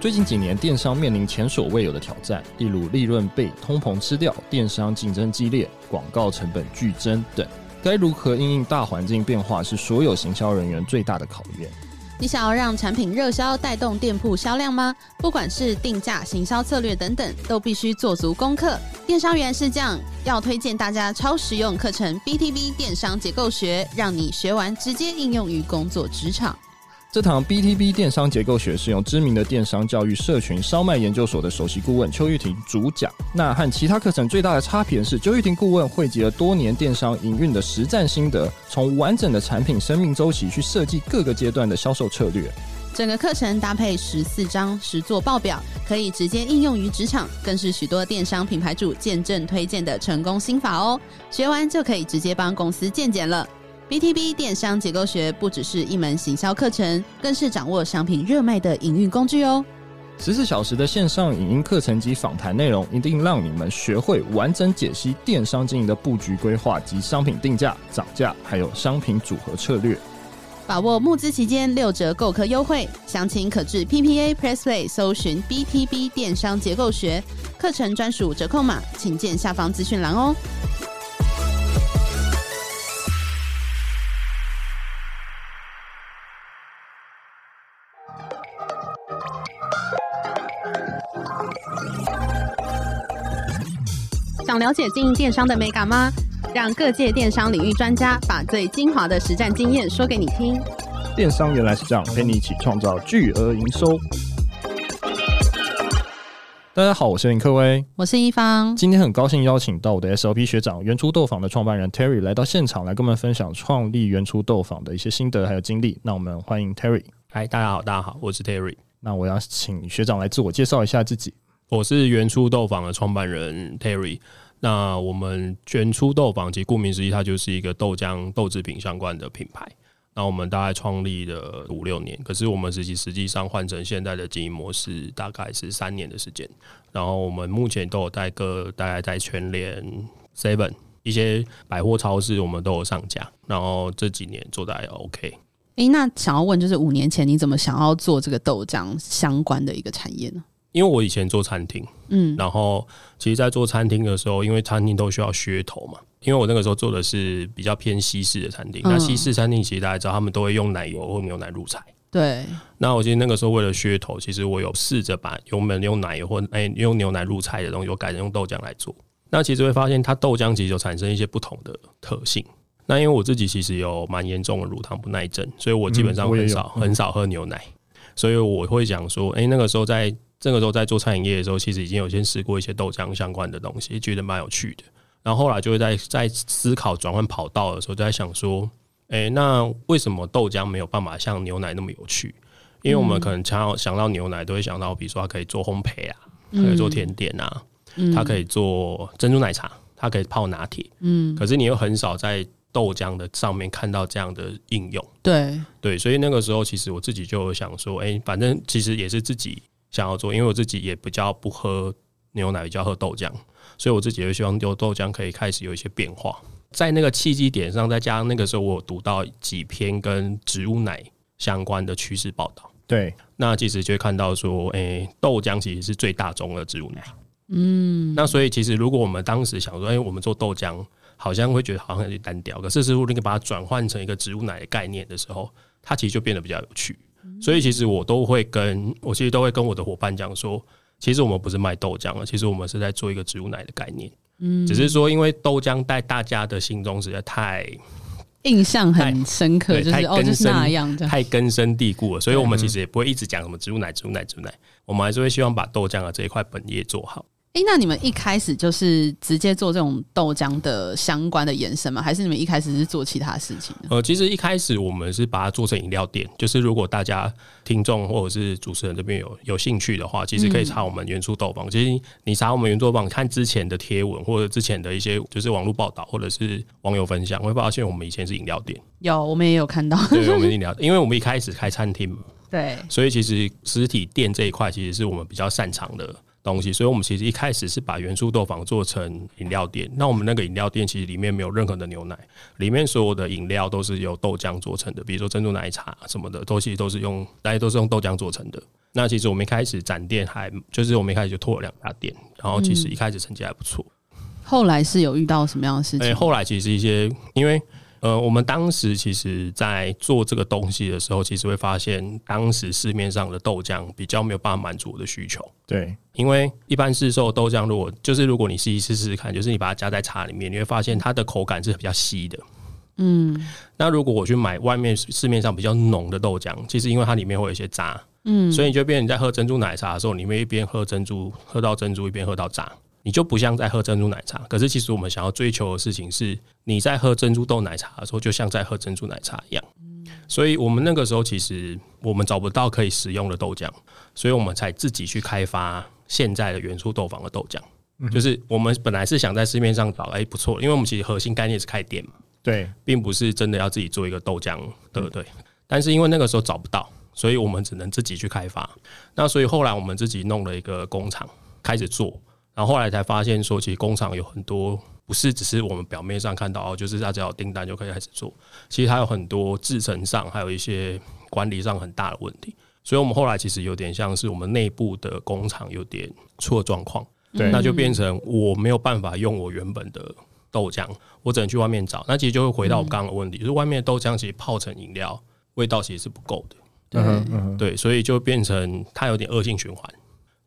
最近几年，电商面临前所未有的挑战，例如利润被通膨吃掉、电商竞争激烈、广告成本剧增等。该如何应应大环境变化，是所有行销人员最大的考验。你想要让产品热销，带动店铺销量吗？不管是定价、行销策略等等，都必须做足功课。电商原是这样，要推荐大家超实用课程 BTB 电商结构学，让你学完直接应用于工作职场。这堂 BTB 电商结构学是用知名的电商教育社群烧麦研究所的首席顾问邱玉婷主讲。那和其他课程最大的差别是，邱玉婷顾问汇集了多年电商营运的实战心得，从完整的产品生命周期去设计各个阶段的销售策略。整个课程搭配十四张实作报表，可以直接应用于职场，更是许多电商品牌主见证推荐的成功心法哦。学完就可以直接帮公司健检了。BTB 电商结构学不只是一门行销课程，更是掌握商品热卖的营运工具哦。十四小时的线上影音课程及访谈内容，一定让你们学会完整解析电商经营的布局规划及商品定价、涨价，还有商品组合策略。把握募资期间六折购课优惠，详情可至 PPA Pressplay 搜寻 BTB 电商结构学课程专属折扣码，请见下方资讯栏哦。了解经营电商的美感吗？让各界电商领域专家把最精华的实战经验说给你听。电商原来是这样，陪你一起创造巨额营收。大家好，我是林克威，我是一方。今天很高兴邀请到我的 SOP 学长原初豆坊的创办人 Terry 来到现场，来跟我们分享创立原初豆坊的一些心得还有经历。那我们欢迎 Terry。嗨，大家好，大家好，我是 Terry。那我要请学长来自我介绍一下自己。我是原初豆坊的创办人 Terry。那我们元初豆坊，其实顾名思义，它就是一个豆浆、豆制品相关的品牌。那我们大概创立了五六年，可是我们实际实际上换成现在的经营模式，大概是三年的时间。然后我们目前都有带个大概在全联、Seven 一些百货超市，我们都有上架。然后这几年做的还 OK。诶、那想要问，就是五年前你怎么想要做这个豆浆相关的一个产业呢？因为我以前做餐厅，嗯，然后其实，在做餐厅的时候，因为餐厅都需要噱头嘛。因为我那个时候做的是比较偏西式的餐厅，那西式餐厅其实大家知道，他们都会用奶油或牛奶入菜。对。那我其实那个时候为了噱头，其实我有试着把原本用奶油或哎用牛奶入菜的东西，我改成用豆浆来做。那其实会发现，它豆浆其实就产生一些不同的特性。那因为我自己其实有蛮严重的乳糖不耐症，所以我基本上很少很少喝牛奶，所以我会讲说，哎，那个时候在。这个时候在做餐饮业的时候，其实已经有先试过一些豆浆相关的东西，觉得蛮有趣的。然后后来就会在在思考转换跑道的时候，就在想说，哎，那为什么豆浆没有办法像牛奶那么有趣？因为我们可能想要想到牛奶，都会想到，比如说它可以做烘焙啊，可以做甜点啊，它可以做珍珠奶茶，它可以泡拿铁。嗯，可是你又很少在豆浆的上面看到这样的应用。对对，所以那个时候其实我自己就想说，哎，反正其实也是自己。想要做，因为我自己也比较不喝牛奶，比较喝豆浆，所以我自己也希望有豆浆可以开始有一些变化。在那个契机点上，再加上那个时候我有读到几篇跟植物奶相关的趋势报道，对，那其实就会看到说，诶、欸，豆浆其实是最大宗的植物奶。嗯，那所以其实如果我们当时想说，诶、欸，我们做豆浆，好像会觉得好像有点单调，可是如果你把它转换成一个植物奶的概念的时候，它其实就变得比较有趣。所以其实我都会跟我其实都会跟我的伙伴讲说，其实我们不是卖豆浆了，其实我们是在做一个植物奶的概念。嗯，只是说因为豆浆在大家的心中实在太印象很深刻，就是太根深、哦、那样太根深蒂固了，所以我们其实也不会一直讲什么植物奶、植物奶、植物奶，我们还是会希望把豆浆的这一块本业做好。哎、欸，那你们一开始就是直接做这种豆浆的相关的延伸吗？还是你们一开始是做其他事情？呃，其实一开始我们是把它做成饮料店，就是如果大家听众或者是主持人这边有有兴趣的话，其实可以查我们原初豆坊。嗯、其实你查我们原初豆坊，看之前的贴文或者之前的一些就是网络报道或者是网友分享，会发现我们以前是饮料店。有，我们也有看到。对，我们饮料，因为我们一开始开餐厅，对，所以其实实体店这一块其实是我们比较擅长的。东西，所以我们其实一开始是把元素豆坊做成饮料店。那我们那个饮料店其实里面没有任何的牛奶，里面所有的饮料都是由豆浆做成的，比如说珍珠奶茶什么的，都其实都是用大家都是用豆浆做成的。那其实我们一开始展店还就是我们一开始就拓了两家店，然后其实一开始成绩还不错。后来是有遇到什么样的事情？欸，后来其实一些因为。呃，我们当时其实，在做这个东西的时候，其实会发现，当时市面上的豆浆比较没有办法满足我的需求。对，因为一般市售豆浆，如果就是如果你试一试试试看，就是你把它加在茶里面，你会发现它的口感是比较稀的。嗯，那如果我去买外面市面上比较浓的豆浆，其实因为它里面会有一些渣，嗯，所以你就变成你在喝珍珠奶茶的时候，你会一边喝珍珠，喝到珍珠，一边喝到渣。你就不像在喝珍珠奶茶，可是其实我们想要追求的事情是，你在喝珍珠豆奶茶的时候，就像在喝珍珠奶茶一样。所以我们那个时候其实我们找不到可以使用的豆浆，所以我们才自己去开发现在的元初豆坊的豆浆。就是我们本来是想在市面上找，哎，不错，因为我们其实核心概念是开店嘛，对，并不是真的要自己做一个豆浆，对不对？但是因为那个时候找不到，所以我们只能自己去开发。那所以后来我们自己弄了一个工厂，开始做。然后后来才发现，说其实工厂有很多不是只是我们表面上看到哦，就是大家有订单就可以开始做。其实它有很多制程上，还有一些管理上很大的问题。所以我们后来其实有点像是我们内部的工厂有点出了状况，对，那就变成我没有办法用我原本的豆浆，我只能去外面找。那其实就会回到我刚刚的问题，就是外面的豆浆其实泡成饮料，味道其实是不够的。对，对，所以就变成它有点恶性循环。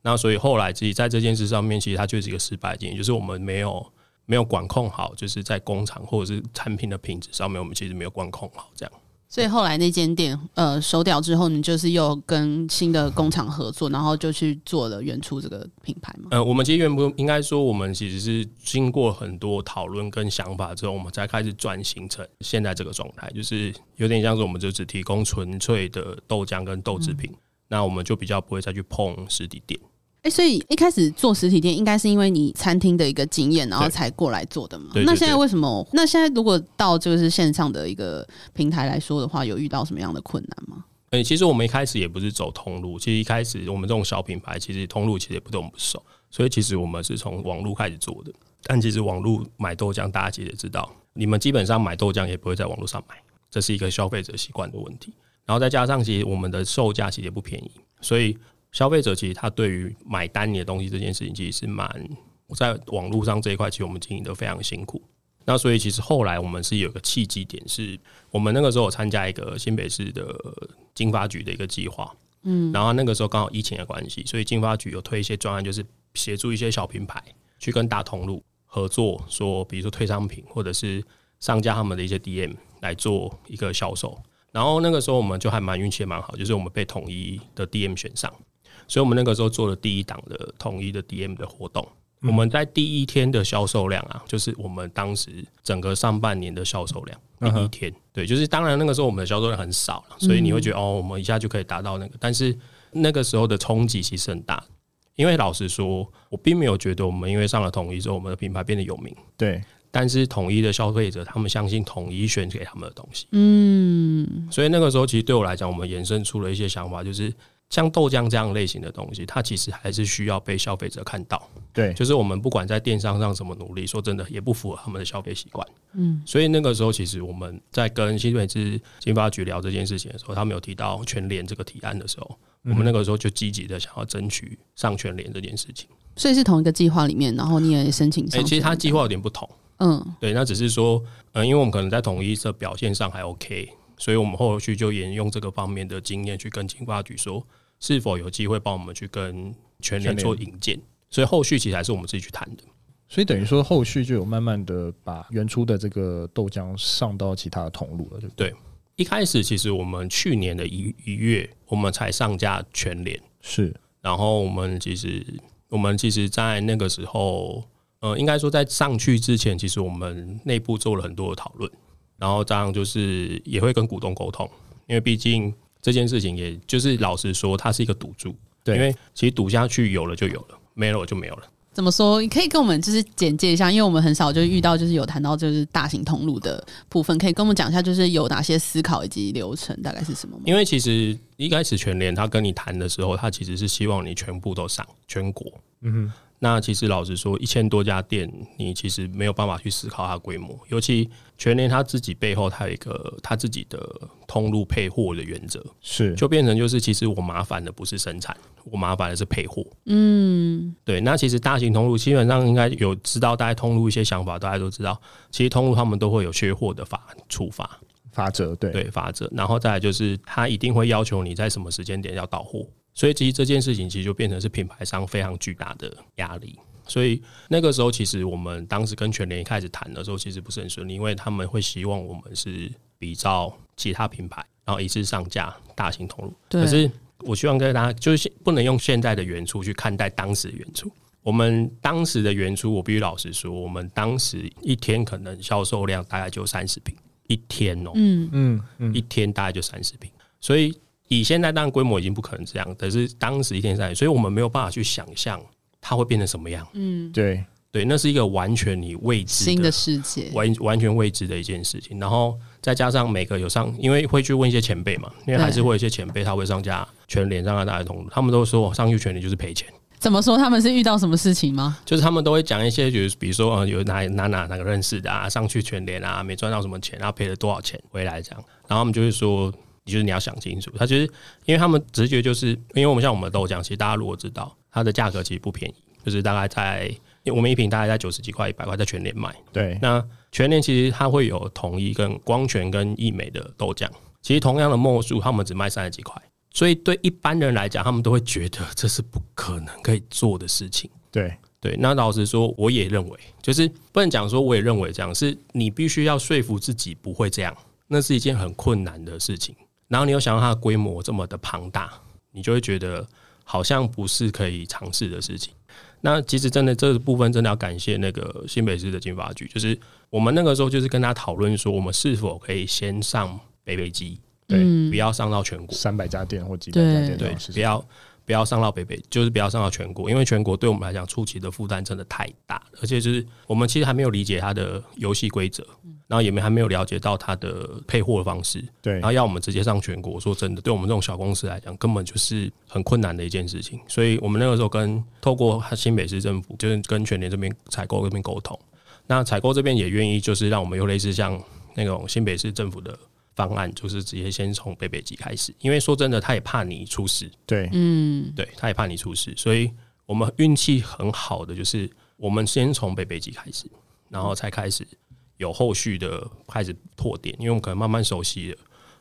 那所以后来自己在这件事上面，其实它就是一个失败经验，就是我们没有没有管控好，就是在工厂或者是产品的品质上面，我们其实没有管控好这样。所以后来那间店呃收掉之后，你就是又跟新的工厂合作，然后就去做了原初这个品牌嘛。呃，我们其实原初应该说，我们其实是经过很多讨论跟想法之后，我们才开始转型成现在这个状态，就是有点像是我们就只提供纯粹的豆浆跟豆制品，嗯，那我们就比较不会再去碰实体店。哎、欸，所以一开始做实体店，应该是因为你餐厅的一个经验，然后才过来做的嘛？那现在为什么？那现在如果到就是线上的一个平台来说的话，有遇到什么样的困难吗？哎、欸，其实我们一开始也不是走通路，其实一开始我们这种小品牌，其实通路其实也不懂不熟，所以其实我们是从网络开始做的。但其实网络买豆浆，大家其实也知道，你们基本上买豆浆也不会在网络上买，这是一个消费者习惯的问题。然后再加上其实我们的售价其实也不便宜，所以。消费者其实他对于买单你的东西这件事情，其实是蛮在网络上这一块，其实我们经营的非常辛苦。那所以其实后来我们是有个契机点，是我们那个时候有参加一个新北市的经发局的一个计划，嗯，然后那个时候刚好疫情的关系，所以经发局有推一些专案，就是协助一些小品牌去跟大通路合作，说比如说推商品或者是上架他们的一些 DM 来做一个销售。然后那个时候我们就还蛮运气蛮好，就是我们被统一的 DM 选上。所以我们那个时候做了第一档的统一的 DM 的活动，我们在第一天的销售量啊，就是我们当时整个上半年的销售量第一天，对，就是当然那个时候我们的销售量很少了，所以你会觉得哦，我们一下就可以达到那个，但是那个时候的冲击其实很大，因为老实说，我并没有觉得我们因为上了统一之后，我们的品牌变得有名，对，但是统一的消费者他们相信统一选给他们的东西，嗯，所以那个时候其实对我来讲，我们衍生出了一些想法，就是。像豆浆这样类型的东西，它其实还是需要被消费者看到。对，就是我们不管在电商上怎么努力，说真的也不符合他们的消费习惯。嗯，所以那个时候，其实我们在跟新北市经发局聊这件事情的时候，他们有提到全联这个提案的时候，我们那个时候就积极的想要争取上全联这件事情。所以是同一个计划里面，然后你也申请上。哎，其实它计划有点不同。嗯，对，那只是说，嗯，因为我们可能在统一的表现上还 OK，所以我们后续就沿用这个方面的经验去跟经发局说。是否有机会帮我们去跟全联做引荐？所以后续其实还是我们自己去谈的。所以等于说后续就有慢慢的把原初的这个豆浆上到其他的通路了，对不对？对，一开始其实我们去年的一一月，我们才上架全联，是。然后我们其实我们其实，在那个时候，呃，应该说在上去之前，其实我们内部做了很多的讨论，然后这样就是也会跟股东沟通，因为毕竟。这件事情也就是老实说，它是一个赌注，对，因为其实赌下去有了就有了，没了我就没有了。怎么说？你可以跟我们就是简介一下，因为我们很少就遇到就是有谈到就是大型通路的部分，可以跟我们讲一下，就是有哪些思考以及流程大概是什么吗？因为其实一开始全联他跟你谈的时候，他其实是希望你全部都上全国，嗯哼。那其实老实说，一千多家店，你其实没有办法去思考它的规模。尤其全联他自己背后，他有一个他自己的通路配货的原则，是就变成就是，其实我麻烦的不是生产，我麻烦的是配货。嗯，对。那其实大型通路基本上应该有知道，大家通路一些想法，大家都知道，其实通路他们都会有缺货的法处罚法则，对对法则。然后再来就是，他一定会要求你在什么时间点要到货。所以其实这件事情其实就变成是品牌商非常巨大的压力。所以那个时候，其实我们当时跟全联一开始谈的时候，其实不是很顺利，因为他们会希望我们是比照其他品牌，然后一次上架大型投入。可是我希望跟大家就是不能用现在的原初去看待当时的原初。我们当时的原初，我必须老实说，我们当时一天可能销售量大概就三十瓶，一天哦，嗯嗯嗯，一天大概就三十瓶，所以。以现在当然规模已经不可能这样，可是当时一天三，所以我们没有办法去想象它会变成什么样。嗯，对对，那是一个完全你未知的新的世界，完完全未知的一件事情。然后再加上每个有上，因为会去问一些前辈嘛，因为还是会有一些前辈他会上架全联上架大通路，他们都说上去全联就是赔钱。怎么说？他们是遇到什么事情吗？就是他们都会讲一些，就是比如说呃，有哪哪哪哪个认识的啊，上去全联啊，没赚到什么钱，然后赔了多少钱回来这样，然后他们就会说。就是你要想清楚，他其实因为他们直觉就是，因为我们像我们豆浆，其实大家如果知道它的价格其实不便宜，就是大概在我们一瓶大概在九十几块、一百块，在全年卖。对，那全年其实它会有统一跟光泉跟益美的豆浆，其实同样的墨数，他们只卖三十几块，所以对一般人来讲，他们都会觉得这是不可能可以做的事情。对对，那老实说，我也认为，就是不能讲说我也认为这样，是你必须要说服自己不会这样，那是一件很困难的事情。然后你又想到它的规模这么的庞大，你就会觉得好像不是可以尝试的事情。那其实真的这个部分真的要感谢那个新北市的经发局，就是我们那个时候就是跟他讨论说，我们是否可以先上北北基，对，不要上到全国三百家店或几百家店，对，不要。不要上到北北，就是不要上到全国，因为全国对我们来讲初期的负担真的太大，而且就是我们其实还没有理解它的游戏规则，然后也没还没有了解到它的配货的方式，对，然后要我们直接上全国，说真的，对我们这种小公司来讲，根本就是很困难的一件事情。所以我们那个时候跟透过新北市政府，就是跟全联这边采购这边沟通，那采购这边也愿意，就是让我们有类似像那种新北市政府的。方案就是直接先从北北极开始，因为说真的，他也怕你出事。对，嗯，对，他也怕你出事，所以我们运气很好的就是，我们先从北北极开始，然后才开始有后续的开始拓点，因为我们可能慢慢熟悉了，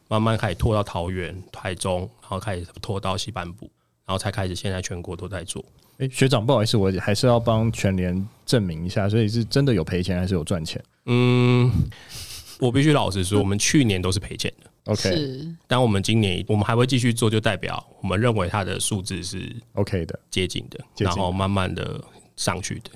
慢慢开始拓到桃园、台中，然后开始拓到西半部，然后才开始现在全国都在做。哎、欸，学长，不好意思，我还是要帮全联证明一下，所以是真的有赔钱还是有赚钱？嗯。我必须老实说，我们去年都是赔钱的。OK，但我们今年我们还会继续做，就代表我们认为它的数字是 OK 的，接近的，然后慢慢的上去的。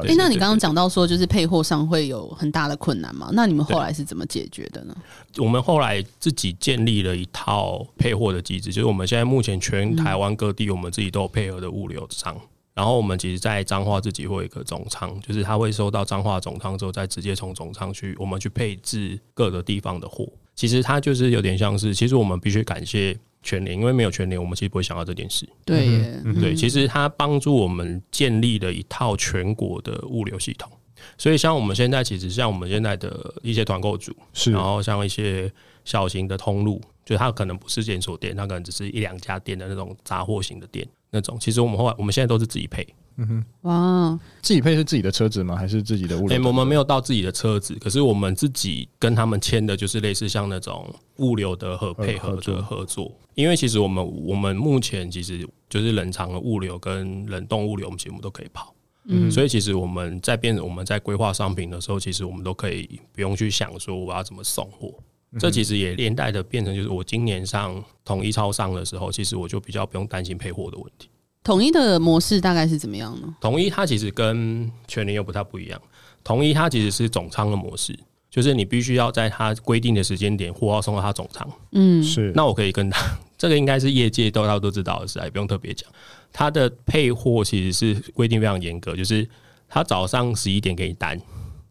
哎、欸，那你刚刚讲到说，就是配货上会有很大的困难吗？那你们后来是怎么解决的呢？我们后来自己建立了一套配货的机制，就是我们现在目前全台湾各地，我们自己都有配合的物流商。然后我们其实，在彰化自己会有一个总仓，就是他会收到彰化总仓之后，再直接从总仓去，我们去配置各个地方的货。其实它就是有点像是，其实我们必须感谢全联，因为没有全联，我们其实不会想到这件事。对耶，对，其实它帮助我们建立了一套全国的物流系统。所以像我们现在，其实像我们现在的一些团购组，是，然后像一些小型的通路，就它可能不是连锁店，它可能只是一两家店的那种杂货型的店。那种其实我们后来我们现在都是自己配，嗯哼，哇，自己配是自己的车子吗？还是自己的物流？欸，我们没有到自己的车子，可是我们自己跟他们签的就是类似像那种物流的和配合的合作。因为其实我们我们目前其实就是冷藏的物流跟冷冻物流，我们节目都可以跑。嗯，所以其实我们在变我们在规划商品的时候，其实我们都可以不用去想说我要怎么送货。这其实也连带的变成，就是我今年上统一超商的时候，其实我就比较不用担心配货的问题。统一的模式大概是怎么样呢？统一它其实跟全联又不太不一样。统一它其实是总仓的模式，就是你必须要在它规定的时间点货要送到它总仓。嗯，是。那我可以跟他，这个应该是业界都大家都知道的事，也不用特别讲。它的配货其实是规定非常严格，就是他早上十一点给你单，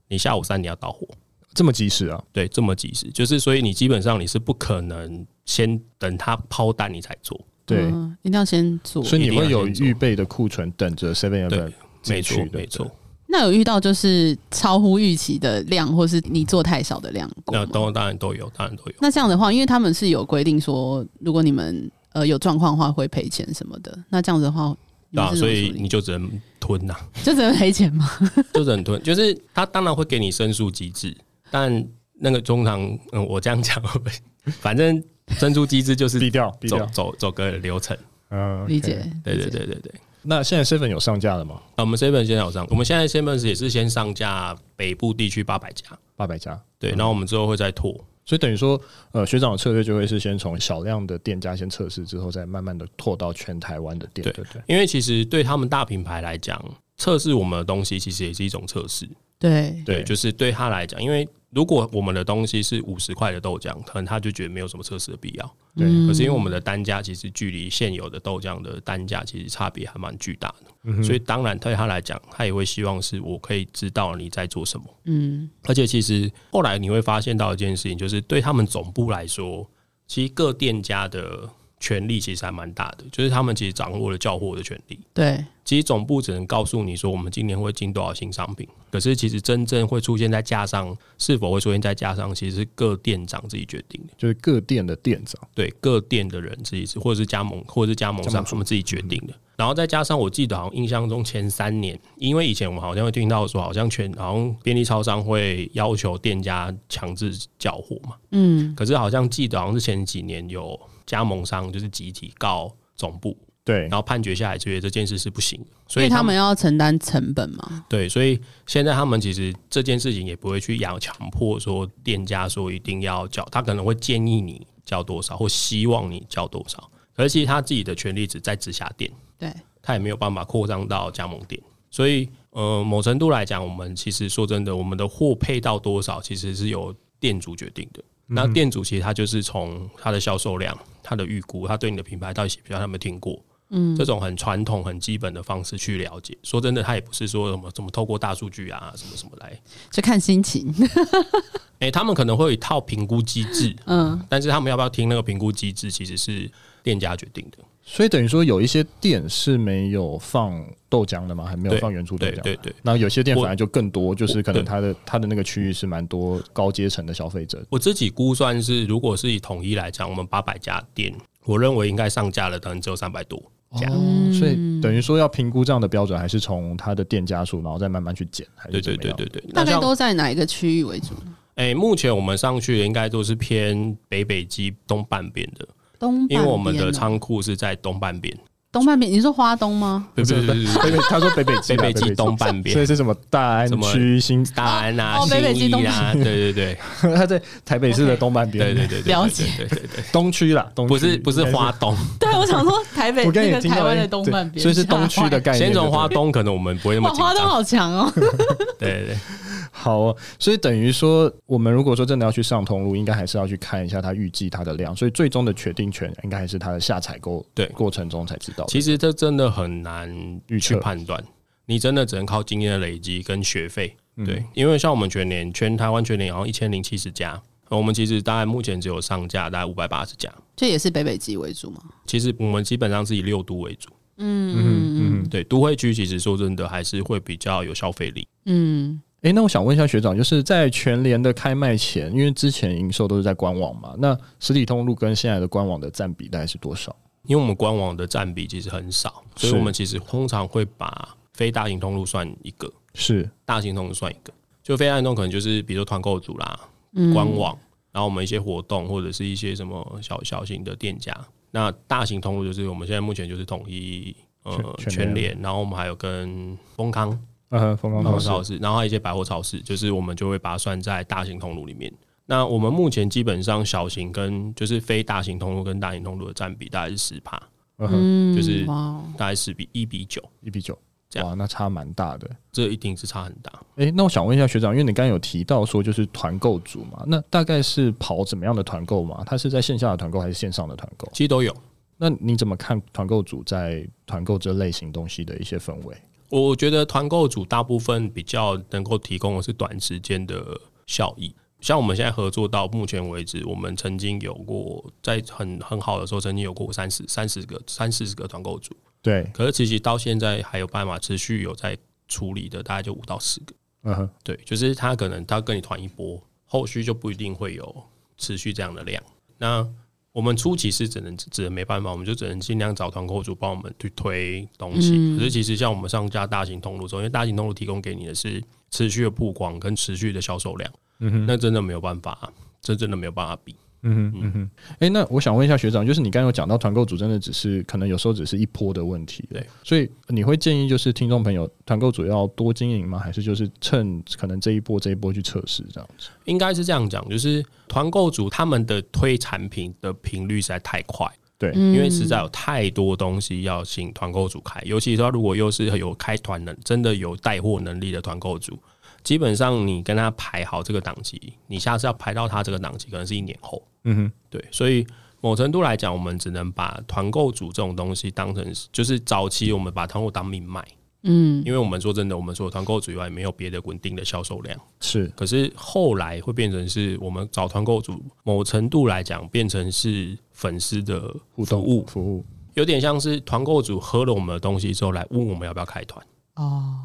你下午三点要到货。这么及时啊？对，这么及时，就是所以你基本上你是不可能先等他抛单你才做，对、嗯，一定要先做，所以你会有预备的库存等着 Seven Eleven 没错没错。那有遇到就是超乎预期的量，或是你做太少的量？那都当然都有，当然都有。那这样的话，因为他们是有规定说，如果你们呃有状况的话会赔钱什么的。那这样子的话，对啊，所以你就只能吞呐、啊，就只能赔钱吗？就只能吞，就是他当然会给你申诉机制，但那个通常嗯，我这样讲？反正申诉机制就是低调，低调走走走个流程。嗯，理解。对对对对对。那现在 Seven 有上架了吗？啊，我们 Seven 现在有上，我们现在 Seven 也是先上架北部地区八百家，八百家，对，然后我们之后会再拓，所以等于说，呃，学长的策略就会是先从小量的店家先测试，之后再慢慢的拓到全台湾的店，对对对。因为其实对他们大品牌来讲，测试我们的东西其实也是一种测试，对对，就是对他来讲，因为。如果我们的东西是五十块的豆浆，可能他就觉得没有什么测试的必要。对，可是因为我们的单价其实距离现有的豆浆的单价其实差别还蛮巨大的，嗯，所以当然对他来讲，他也会希望是我可以知道你在做什么。嗯，而且其实后来你会发现到一件事情，就是对他们总部来说，其实各店家的。权力其实还蛮大的，就是他们其实掌握了叫货的权利。对，其实总部只能告诉你说，我们今年会进多少新商品，可是其实真正会出现在架上，是否会出现在架上，其实是各店长自己决定的，就是各店的店长，对，各店的人自己是，或者是加盟，或者是加盟商他们自己决定的。然后再加上，我记得好像印象中前三年，因为以前我们好像会听到说，好像全好像便利超商会要求店家强制交货嘛，嗯，可是好像记得好像是前几年有。加盟商就是集体告总部，对，然后判决下来，觉得这件事是不行，所以他们要承担成本嘛。对，所以现在他们其实这件事情也不会去要强迫说店家说一定要交，他可能会建议你交多少，或希望你交多少，而且他自己的权利只在直辖店，对，他也没有办法扩张到加盟店，所以呃，某程度来讲，我们其实说真的，我们的货配到多少，其实是由店主决定的。那店主其实他就是从他的销售量、他的预估、他对你的品牌到底喜不喜欢，他有没有听过？嗯，这种很传统、很基本的方式去了解。说真的，他也不是说什么怎么透过大数据啊，什么什么来，就看心情。哎、欸，他们可能会有一套评估机制，嗯，但是他们要不要听那个评估机制，其实是店家决定的。所以等于说，有一些店是没有放豆浆的吗？还没有放原初豆浆？对对对。那有些店反而就更多，就是可能它的它的那个区域是蛮多高阶层的消费者。我自己估算是，如果是以统一来讲，我们八百家店，我认为应该上架了，可能只有三百多家。哦，所以等于说要评估这样的标准，还是从它的店家数，然后再慢慢去减。还是对对对对对。大概都在哪一个区域为主？哎、欸，目前我们上去的应该都是偏北北基东半边的，东，因为我们的仓库是在东半边。东半边，你说花东吗？不是不是，北北，他说北北基，北北基东半边，所以是什么大安区、新大安啊、哦、北北基东啊，对对对，他在台北市的东半边，对对对，了解，对对对，东区啦，东区。不是不是花东，对我想说台北那个台湾的东半边，所以是东区的 概念。先从花东，可能我们不会那么紧张。花东好强哦，对对对。好、哦，所以等于说，我们如果说真的要去上通路，应该还是要去看一下它预计它的量，所以最终的决定权应该还是它的下采购对过程中才知道。其实这真的很难预去判断，你真的只能靠经验的累积跟学费。对、嗯，因为像我们全年全台湾全年好像一千零七十家，我们其实大概目前只有上架大概五百八十家，这也是北北基为主吗？其实我们基本上是以六都为主。嗯嗯嗯，对，都会区其实说真的还是会比较有消费力。嗯。哎、欸，那我想问一下学长，就是在全联的开卖前，因为之前营售都是在官网嘛，那实体通路跟现在的官网的占比大概是多少？因为我们官网的占比其实很少，所以我们其实通常会把非大型通路算一个，是大型通路算一个。就非大型通路可能就是比如说团购组啦、嗯，官网，然后我们一些活动或者是一些什么小小型的店家。那大型通路就是我们现在目前就是统一呃全联，然后我们还有跟丰康。嗯，丰康超市，然后还有一些百货超市，就是我们就会把它算在大型通路里面。那我们目前基本上小型跟就是非大型通路跟大型通路的占比大概是十趴，嗯，就是大概是比一比九，一比九，这样，哇，那差蛮大的，这一定是差很大。哎、欸，那我想问一下学长，因为你刚刚有提到说就是团购组嘛，那大概是跑怎么样的团购嘛？它是在线下的团购还是线上的团购？其实都有。那你怎么看团购组在团购这类型东西的一些氛围？我觉得团购组大部分比较能够提供的是短时间的效益，像我们现在合作到目前为止，我们曾经有过在很很好的时候，曾经有过三十三十个三四十个团购组，对。可是其实到现在还有办法持续有在处理的大概就五到十个。嗯哼，对，就是他可能他跟你团一波，后续就不一定会有持续这样的量。那我们初期是只能只能没办法，我们就只能尽量找团购主帮我们去推东西。嗯、可是其实像我们上架大型通路之后，因为大型通路提供给你的是持续的曝光跟持续的销售量，嗯，那真的没有办法，这真的没有办法比。嗯哼嗯哼，哎、欸，那我想问一下学长，就是你刚刚有讲到团购组真的只是可能有时候只是一波的问题，对，所以你会建议就是听众朋友团购组要多经营吗？还是就是趁可能这一波这一波去测试这样子？应该是这样讲，就是团购组他们的推产品的频率实在太快，对，因为实在有太多东西要请团购组开，尤其是说如果又是有开团能真的有带货能力的团购组。基本上你跟他排好这个档期，你下次要排到他这个档期，可能是一年后。嗯哼，对，所以某程度来讲，我们只能把团购组这种东西当成是，就是早期我们把团购当命脉。嗯，因为我们说真的，我们说团购组以外没有别的稳定的销售量。是，可是后来会变成是我们找团购组，某程度来讲变成是粉丝的互动物服务，有点像是团购组喝了我们的东西之后来问我们要不要开团哦，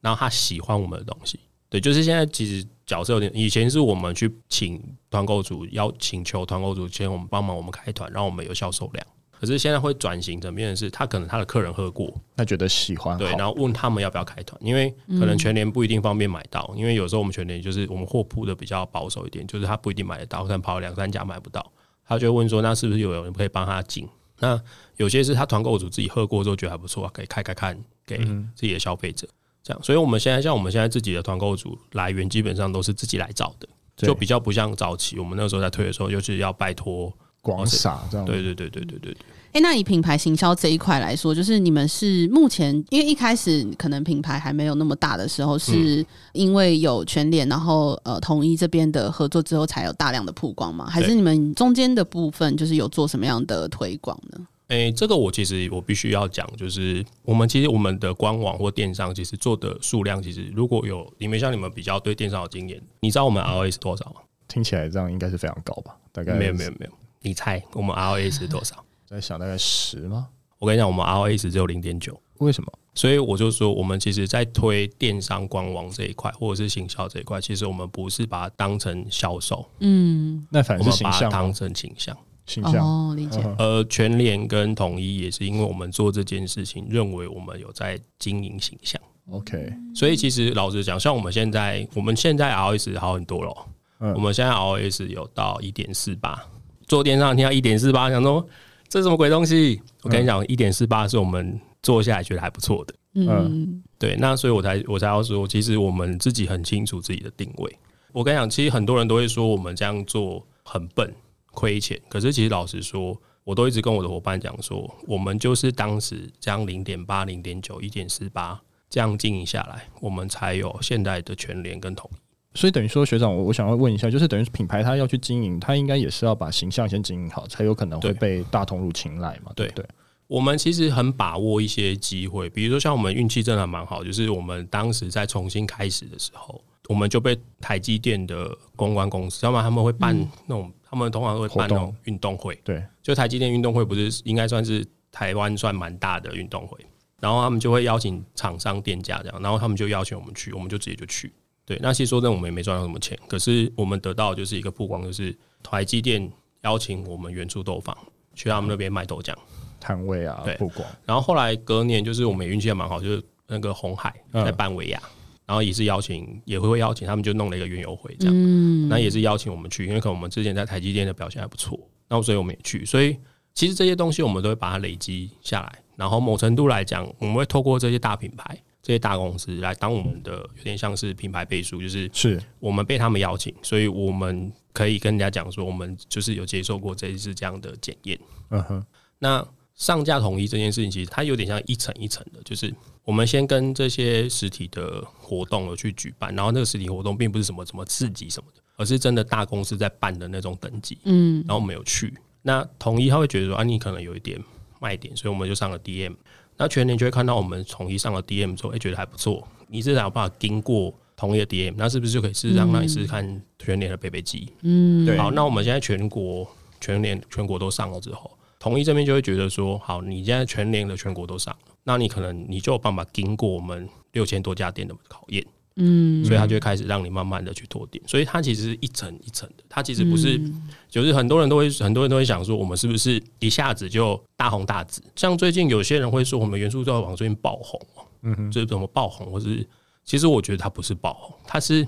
然后他喜欢我们的东西。对，就是现在其实角色有点，以前是我们去请团购组，要请求团购组先我们帮忙我们开团，让我们有销售量。可是现在会转型成变成是，他可能他的客人喝过，他觉得喜欢，对，然后问他们要不要开团，因为可能全年不一定方便买到，因为有时候我们全年就是我们货铺的比较保守一点，就是他不一定买得到，可能跑两三家买不到，他就会问说，那是不是有人可以帮他进？那有些是他团购组自己喝过之后觉得还不错，可以开开看给自己的消费者。这样，所以我们现在像我们现在自己的团购组来源基本上都是自己来找的，就比较不像早期我们那个时候在推的时候，就是要拜托广撒这样。对对对对对对对。哎，那以品牌行销这一块来说，就是你们是目前因为一开始可能品牌还没有那么大的时候，是因为有全联，然后呃统一这边的合作之后，才有大量的曝光吗？还是你们中间的部分就是有做什么样的推广呢？诶、欸，这个我其实我必须要讲，就是我们其实我们的官网或电商其实做的数量，其实如果有你们像你们比较对电商有经验，你知道我们 ROA 是多少吗？听起来这样应该是非常高吧？大概没有没有没有，你猜我们 ROAS 是多少？在想大概十吗？我跟你讲，我们 ROAS 只有零点九。为什么？所以我就说，我们其实在推电商官网这一块，或者是行销这一块，其实我们不是把它当成销售，嗯，那反正是形象，把它当成形象。形象哦，理解。呃，全联跟统一也是因为我们做这件事情，认为我们有在经营形象。OK，所以其实老实讲，像我们现在，我们现在 ROS 好很多了。嗯，我们现在 ROS 有到一点四八，做电商听到一点四八，想说这什么鬼东西？我跟你讲，一点四八是我们做下来觉得还不错的。嗯，对。那所以我才我才要说，其实我们自己很清楚自己的定位。我跟你讲，其实很多人都会说我们这样做很笨。亏钱，可是其实老实说，我都一直跟我的伙伴讲说，我们就是当时这样零点八、零点九、一点四八这样经营下来，我们才有现在的全联跟统一。所以等于说，学长，我我想要问一下，就是等于品牌它要去经营，它应该也是要把形象先经营好，才有可能会被大同路青睐嘛？对，对对。我们其实很把握一些机会，比如说像我们运气真的蛮好，就是我们当时在重新开始的时候，我们就被台积电的公关公司，要么他们会办那种。他们通常会办那种运动会，对，就台积电运动会不是应该算是台湾算蛮大的运动会，然后他们就会邀请厂商店家这样，然后他们就邀请我们去，我们就直接就去。对，那其实说真的，我们也没赚到什么钱，可是我们得到的就是一个曝光，就是台积电邀请我们原初豆坊去他们那边卖豆浆摊位啊，曝光。然后后来隔年就是我们运气也蛮好，就是那个红海在办维亚。嗯然后也是邀请，也会会邀请他们，就弄了一个园游会这样。嗯，那也是邀请我们去，因为可能我们之前在台积电的表现还不错，然后所以我们也去。所以其实这些东西我们都会把它累积下来，然后某程度来讲，我们会透过这些大品牌、这些大公司来当我们的有点像是品牌背书，就是是我们被他们邀请，所以我们可以跟人家讲说，我们就是有接受过这一次这样的检验。嗯哼，那。上架统一这件事情，其实它有点像一层一层的，就是我们先跟这些实体的活动有去举办，然后那个实体活动并不是什么什么刺激什么的，而是真的大公司在办的那种等级。嗯，然后我们有去，那统一他会觉得说啊，你可能有一点卖点，所以我们就上了 DM。那全年就会看到我们统一上了 DM 之后，哎，觉得还不错，你至少有办法经过统一的 DM，那是不是就可以试试让让你试试看全年的贝贝机？嗯，对。好，那我们现在全国全年全国都上了之后。统一这边就会觉得说，好，你现在全年的全国都上了，那你可能你就有办法经过我们六千多家店的考验。嗯，所以他就会开始让你慢慢的去拓店，所以它其实是一层一层的，它其实不是，就是很多人都会很多人都会想说，我们是不是一下子就大红大紫？像最近有些人会说，我们元素豆坊最近爆红，嗯哼，就是怎么爆红，或是其实我觉得它不是爆红，它是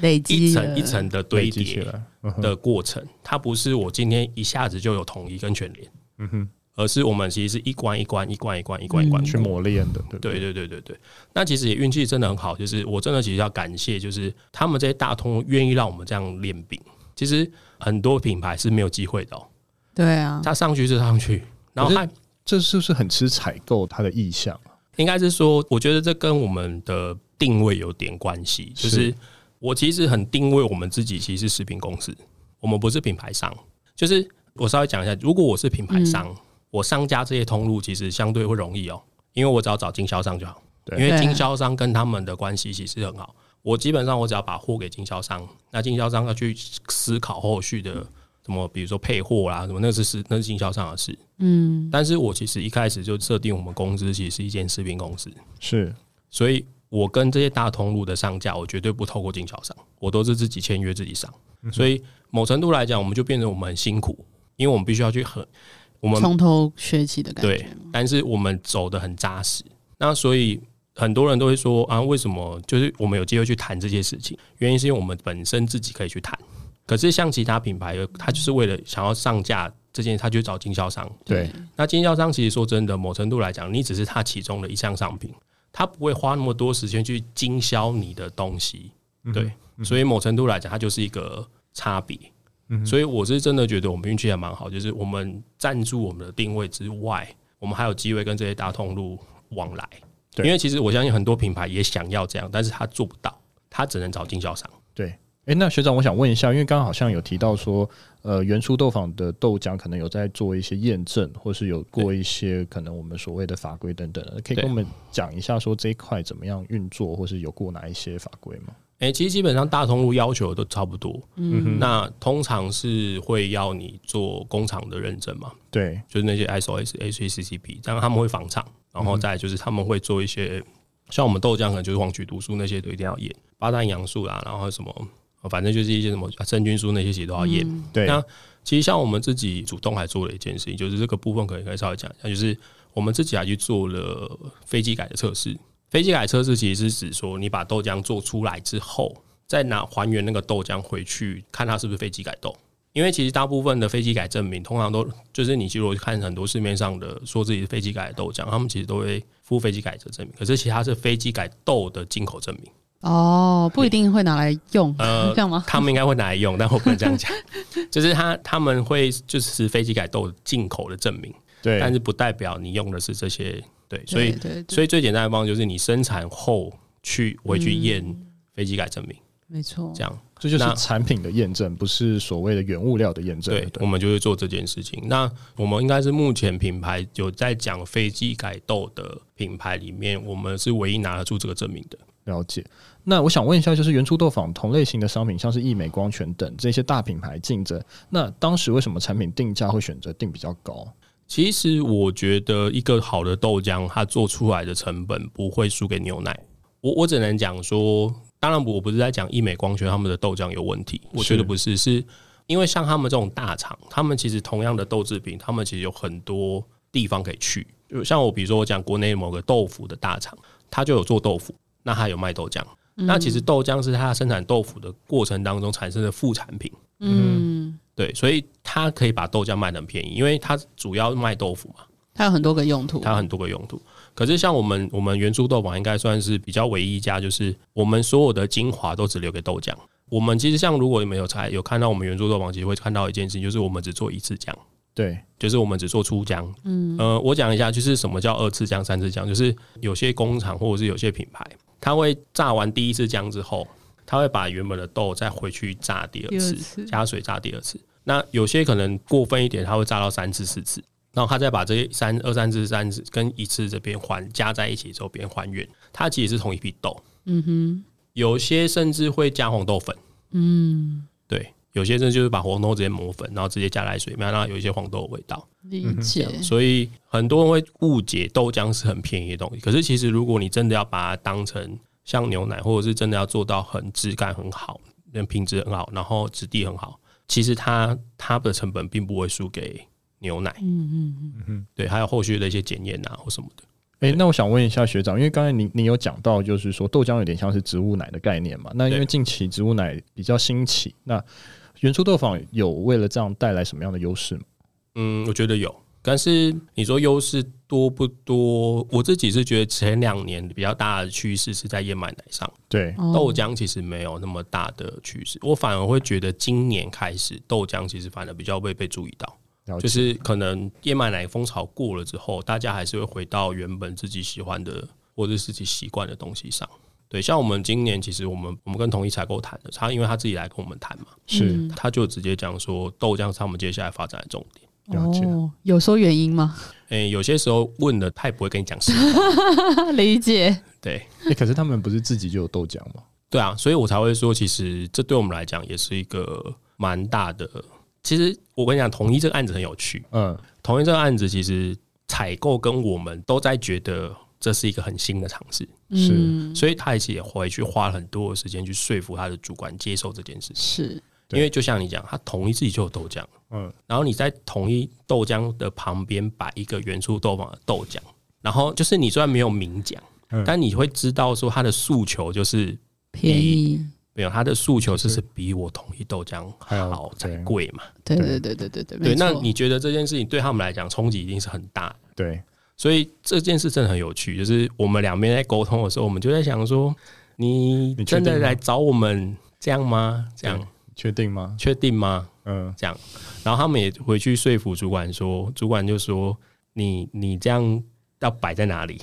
累积一层一层的堆叠的过程，它不是我今天一下子就有统一跟全联，嗯哼。而是我们其实是一关一关一关一关一关一关去磨练的，对对对对对对。那其实也运气真的很好，就是我真的其实要感谢，就是他们这些大通愿意让我们这样练饼。其实很多品牌是没有机会的，对啊，他上去就上去，然后他这是不是很吃采购他的意向？应该是说，我觉得这跟我们的定位有点关系。就是我其实很定位我们自己，其实是食品公司，我们不是品牌商。就是我稍微讲一下，如果我是品牌商。我商家这些通路其实相对会容易哦，因为我只要找经销商就好。对，因为经销商跟他们的关系其实很好。我基本上我只要把货给经销商，那经销商要去思考后续的什么，比如说配货啦什么，那是是那是经销商的事。嗯，但是我其实一开始就设定我们公司其实是一间食品公司，是，所以我跟这些大通路的上架，我绝对不透过经销商，我都是自己签约自己上。所以某程度来讲，我们就变成我们很辛苦，因为我们必须要去很。我们从头学起的感觉，对，但是我们走的很扎实。那所以很多人都会说啊，为什么就是我们有机会去谈这些事情？原因是因为我们本身自己可以去谈。可是像其他品牌，他就是为了想要上架这件事，他就找经销商。对，那经销商其实说真的，某程度来讲，你只是他其中的一项商品，他不会花那么多时间去经销你的东西。对，所以某程度来讲，它就是一个差别。所以我是真的觉得我们运气还蛮好，就是我们站住我们的定位之外，我们还有机会跟这些大通路往来。对，因为其实我相信很多品牌也想要这样，但是他做不到，他只能找经销商。对，哎，那学长，我想问一下，因为刚刚好像有提到说，呃，原初豆坊的豆浆可能有在做一些验证，或是有过一些可能我们所谓的法规等等的，可以跟我们讲一下说这一块怎么样运作，或是有过哪一些法规吗？哎、欸，其实基本上大通路要求都差不多。嗯哼，那通常是会要你做工厂的认证嘛？对，就是那些 SOS、HACCP，这样他们会访厂，然后再就是他们会做一些，像我们豆浆可能就是黄曲毒素那些都一定要验，八氮阳素啦，然后什么，反正就是一些什么真菌素那些其实都要验。嗯、对，那其实像我们自己主动还做了一件事情，就是这个部分可以稍微讲一下，就是我们自己还去做了飞机改的测试。非基改测试其实是指说，你把豆浆做出来之后，再拿还原那个豆浆回去，看它是不是飞机改豆。因为其实大部分的飞机改证明，通常都就是你如果看很多市面上的说自己是飞机改的豆浆，他们其实都会附飞机改的证明。可是其他是飞机改豆的进口证明。哦，不一定会拿来用，呃，这样吗？他们应该会拿来用，但我不能这样讲。就是他他们会就是飞机改豆进口的证明，对，但是不代表你用的是这些。对，所以所以最简单的方式就是你生产后去回去验飞机改证明，没错，这样这就是产品的验证，不是所谓的原物料的验证。对，我们就会做这件事情。那我们应该是目前品牌有在讲飞机改豆的品牌里面，我们是唯一拿得出这个证明的。了解。那我想问一下，就是原初豆坊同类型的商品，像是义美光泉等这些大品牌竞争，那当时为什么产品定价会选择定比较高？其实我觉得一个好的豆浆，它做出来的成本不会输给牛奶。我我只能讲说，当然我不是在讲义美光学他们的豆浆有问题，我觉得不是，是因为像他们这种大厂，他们其实同样的豆制品，他们其实有很多地方可以去。就像我比如说我讲国内某个豆腐的大厂，它就有做豆腐，那它有卖豆浆。那其实豆浆是它生产豆腐的过程当中产生的副产品。嗯。对，所以他可以把豆浆卖得很便宜，因为他主要卖豆腐嘛。它有很多个用途，它有很多个用途。可是像我们我们元初豆坊应该算是比较唯一一家，就是我们所有的精华都只留给豆浆。我们其实像如果你们有才有看到我们元初豆坊，其实会看到一件事情，就是我们只做一次浆。对，就是我们只做初浆。嗯，呃，我讲一下，就是什么叫二次浆、三次浆，就是有些工厂或者是有些品牌，它会榨完第一次浆之后，它会把原本的豆再回去炸第二次，次加水炸第二次。那有些可能过分一点，它会炸到三次、四次，然后它再把这些三二三次、三次跟一次这边还加在一起之后，别人还原，它其实是同一批豆。嗯哼，有些甚至会加红豆粉。嗯，对，有些人就是把黄豆直接磨粉，然后直接加来水，没有让它有一些黄豆的味道。理解。所以很多人会误解豆浆是很便宜的东西，可是其实如果你真的要把它当成像牛奶，或者是真的要做到很质感很好，品质很好，然后质地很好，其实它它的成本并不会输给牛奶。嗯嗯嗯嗯，对，还有后续的一些检验啊或什么的。哎、欸，那我想问一下学长，因为刚才你你有讲到，就是说豆浆有点像是植物奶的概念嘛？那因为近期植物奶比较兴起，那原初豆坊有为了这样带来什么样的优势吗？嗯，我觉得有，但是你说优势多不多？我自己是觉得前两年比较大的趋势是在燕麦奶上，对豆浆其实没有那么大的趋势。我反而会觉得今年开始豆浆其实反而比较会被注意到。就是可能燕麦奶风潮过了之后，大家还是会回到原本自己喜欢的或者自己习惯的东西上。对，像我们今年其实我们我们跟统一采购谈的，他因为他自己来跟我们谈嘛，是他就直接讲说豆浆是他们接下来发展的重点。了解。哦，有说原因吗？诶、欸，有些时候问的他也不会跟你讲实话。理解。对，可是他们不是自己就有豆浆吗？对啊，所以我才会说，其实这对我们来讲也是一个蛮大的。其实我跟你讲，统一这个案子很有趣。嗯，统一这个案子其实采购跟我们都在觉得这是一个很新的尝试，是，所以他其实也回去花了很多的时间去说服他的主管接受这件事情。是，因为就像你讲，他统一自己就有豆浆，嗯，然后你在统一豆浆的旁边摆一个元初豆坊的豆浆，然后就是你虽然没有明讲，但你会知道说他的诉求就是便宜。没有，他的诉求就是比我统一豆浆好才贵嘛？对对对对对对。对，那你觉得这件事情对他们来讲冲击一定是很大的？对，所以这件事真的很有趣。就是我们两边在沟通的时候，我们就在想说，你真的来找我们这样吗？这样确定吗？确定吗？嗯，这样。然后他们也回去说服主管说，主管就说你你这样要摆在哪里？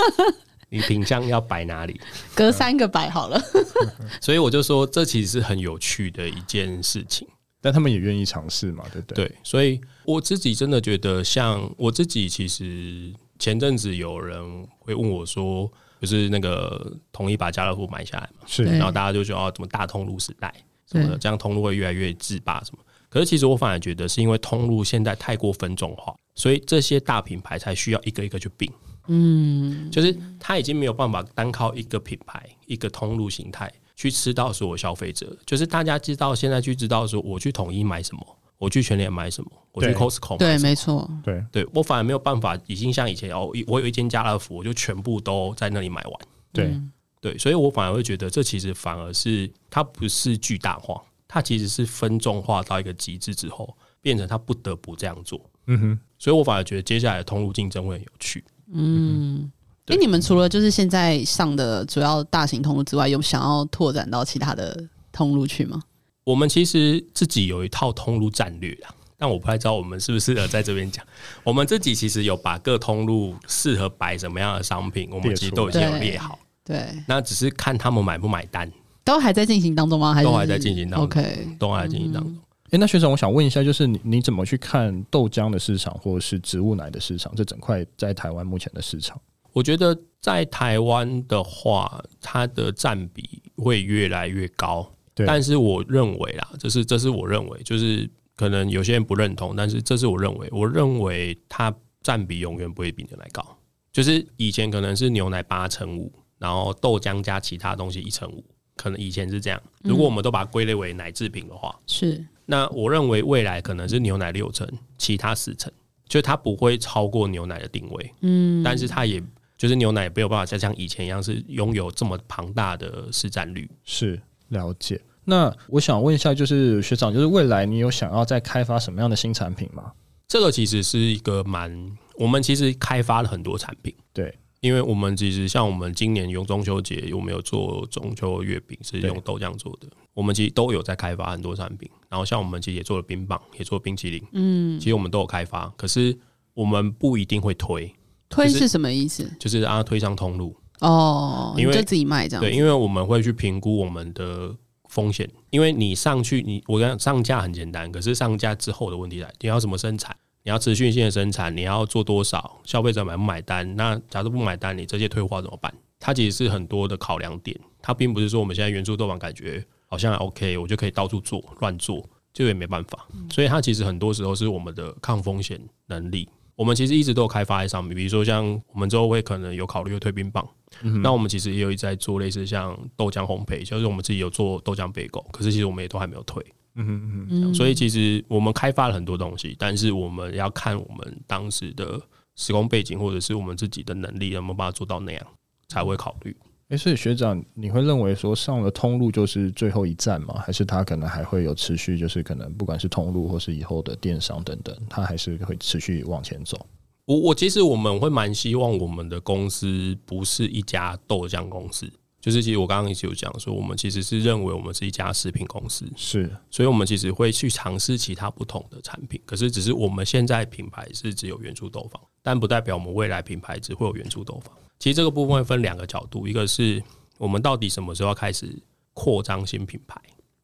你品相要摆哪里？隔三个摆好了。所以我就说，这其实是很有趣的一件事情。但他们也愿意尝试嘛，对不对？对，所以我自己真的觉得，像我自己，其实前阵子有人会问我说，就是那个同一把家乐福买下来嘛，是，然后大家就说哦，怎么大通路时代什么的，这样通路会越来越制霸什么？可是其实我反而觉得，是因为通路现在太过分众化，所以这些大品牌才需要一个一个去并。嗯，就是他已经没有办法单靠一个品牌、一个通路形态去吃到所有消费者。就是大家知道现在去知道说，我去统一买什么，我去全联买什么，我去 Costco 买什么，对，没错，对对，我反而没有办法，已经像以前哦，我有一间家乐福，我就全部都在那里买完。对对，所以我反而会觉得，这其实反而是它不是巨大化，它其实是分众化到一个极致之后，变成它不得不这样做。嗯哼，所以我反而觉得接下来的通路竞争会很有趣。嗯，哎、欸，你们除了就是现在上的主要大型通路之外，有想要拓展到其他的通路去吗？我们其实自己有一套通路战略啊，但我不太知道我们是不适合在这边讲。我们自己其实有把各通路适合摆什么样的商品，我们其实都已经有列好。对，那只是看他们买不买单。都还在进行当中吗？还是都还在进行当中？OK，都还在进行当中。嗯哎、欸，那学长，我想问一下，就是你你怎么去看豆浆的市场，或者是植物奶的市场？这整块在台湾目前的市场？我觉得在台湾的话，它的占比会越来越高。对，但是我认为啦，这是这是我认为，就是可能有些人不认同，但是这是我认为，我认为它占比永远不会比牛奶高。就是以前可能是牛奶八成五，然后豆浆加其他东西一成五，可能以前是这样。如果我们都把它归类为奶制品的话，是。那我认为未来可能是牛奶六成，其他四成，就它不会超过牛奶的定位，嗯，但是它也就是牛奶也没有办法再像以前一样是拥有这么庞大的市占率。是了解。那我想问一下，就是学长，就是未来你有想要再开发什么样的新产品吗？这个其实是一个蛮，我们其实开发了很多产品，对。因为我们其实像我们今年用中秋节，我们有做中秋月饼，是用豆浆做的。我们其实都有在开发很多产品，然后像我们其实也做了冰棒，也做了冰淇淋。嗯，其实我们都有开发，可是我们不一定会推。推是什么意思？就是让它推上通路哦，因为就自己卖这样。对，因为我们会去评估我们的风险，因为你上去，你我跟上架很简单，可是上架之后的问题来，你要怎么生产？你要持续性的生产，你要做多少？消费者买不买单？那假如不买单，你这些退货怎么办？它其实是很多的考量点，它并不是说我们现在元初豆瓣感觉好好像 OK，我就可以到处做乱做，就也没办法。所以它其实很多时候是我们的抗风险能力。我们其实一直都有开发在上面，比如说像我们之后会可能有考虑退冰棒，嗯、那我们其实也有一直在做类似像豆浆烘焙，就是我们自己有做豆浆杯狗，可是其实我们也都还没有推。嗯嗯嗯。所以其实我们开发了很多东西，但是我们要看我们当时的时空背景或者是我们自己的能力能不能把它做到那样，才会考虑。哎、欸，所以学长，你会认为说上了通路就是最后一站吗？还是他可能还会有持续，就是可能不管是通路或是以后的电商等等，他还是会持续往前走？我我其实我们会蛮希望我们的公司不是一家豆浆公司，就是其实我刚刚一直有讲说，我们其实是认为我们是一家食品公司，是，所以我们其实会去尝试其他不同的产品，可是只是我们现在品牌是只有原初豆坊，但不代表我们未来品牌只会有原初豆坊。其实这个部分会分两个角度，一个是我们到底什么时候要开始扩张新品牌，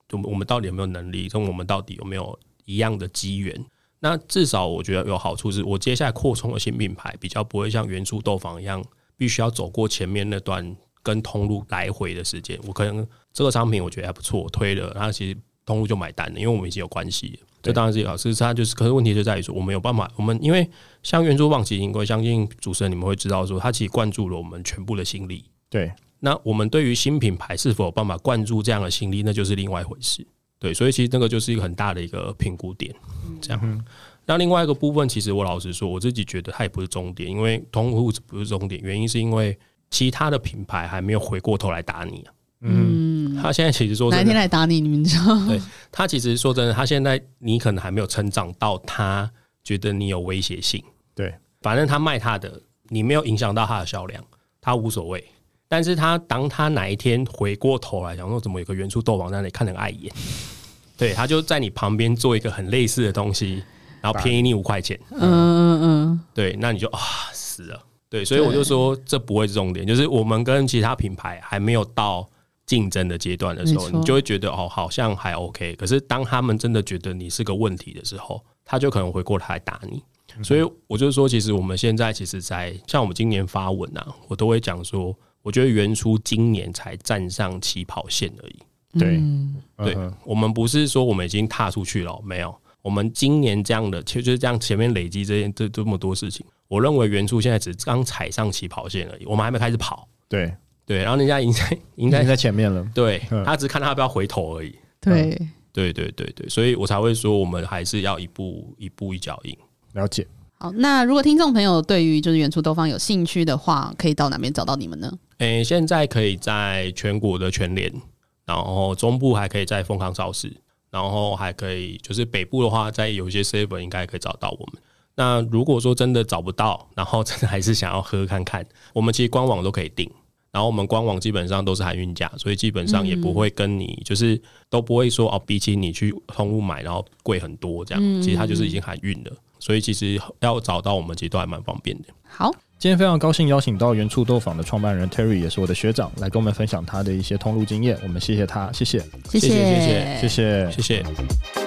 就我们到底有没有能力，跟我们到底有没有一样的机缘。那至少我觉得有好处是，我接下来扩充的新品牌比较不会像原初豆坊一样，必须要走过前面那段跟通路来回的时间。我可能这个商品我觉得还不错，推了，然后其实通路就买单了，因为我们已经有关系。这当然是一个好事，他就是，可是问题就在于说，我们有办法，我们因为像元初棒其实，我相信主持人你们会知道说，他其实灌注了我们全部的心力。对，那我们对于新品牌是否有办法灌注这样的心力，那就是另外一回事。对，所以其实那个就是一个很大的一个评估点。这样，嗯、那另外一个部分，其实我老实说，我自己觉得它也不是终点，因为通路不是终点，原因是因为其他的品牌还没有回过头来打你啊。嗯，他现在其实说哪天来打你，你们知道？对，他其实说真的，他现在你可能还没有成长到他觉得你有威胁性。对，反正他卖他的，你没有影响到他的销量，他无所谓。但是他当他哪一天回过头来，想说怎么有个元初豆王在那里看得很碍眼，对，他就在你旁边做一个很类似的东西，然后便宜你五块钱。嗯嗯嗯，对，那你就啊死了。对，所以我就说这不会是重点，就是我们跟其他品牌还没有到。竞争的阶段的时候，你就会觉得哦，好像还 OK。可是当他们真的觉得你是个问题的时候，他就可能回过来打你。所以我就说，其实我们现在其实，在像我们今年发文啊，我都会讲说，我觉得原初今年才站上起跑线而已。对，对，我们不是说我们已经踏出去了，没有。我们今年这样的，其实就是这样前面累积这些这这么多事情，我认为原初现在只刚踩上起跑线而已，我们还没开始跑。对。对，然后人家已经在，应该在前面了。对，他只是看他要不要回头而已。对，对，对，对，对，所以我才会说，我们还是要一步一步一脚印。了解。好，那如果听众朋友对于就是元初豆方有兴趣的话，可以到哪边找到你们呢？诶，现在可以在全国的全联，然后中部还可以在丰康超市，然后还可以就是北部的话，在有一些 seven 应该可以找到我们。那如果说真的找不到，然后真的还是想要喝看看，我们其实官网都可以订。然后我们官网基本上都是含运价，所以基本上也不会跟你就是都不会说哦，比起你去通路买然后贵很多这样，其实它就是已经含运了，所以其实要找到我们其实都还蛮方便的。好，今天非常高兴邀请到原初豆坊的创办人 Terry，也是我的学长，来跟我们分享他的一些通路经验。我们谢谢他，谢谢，谢谢，谢谢，谢谢，谢谢。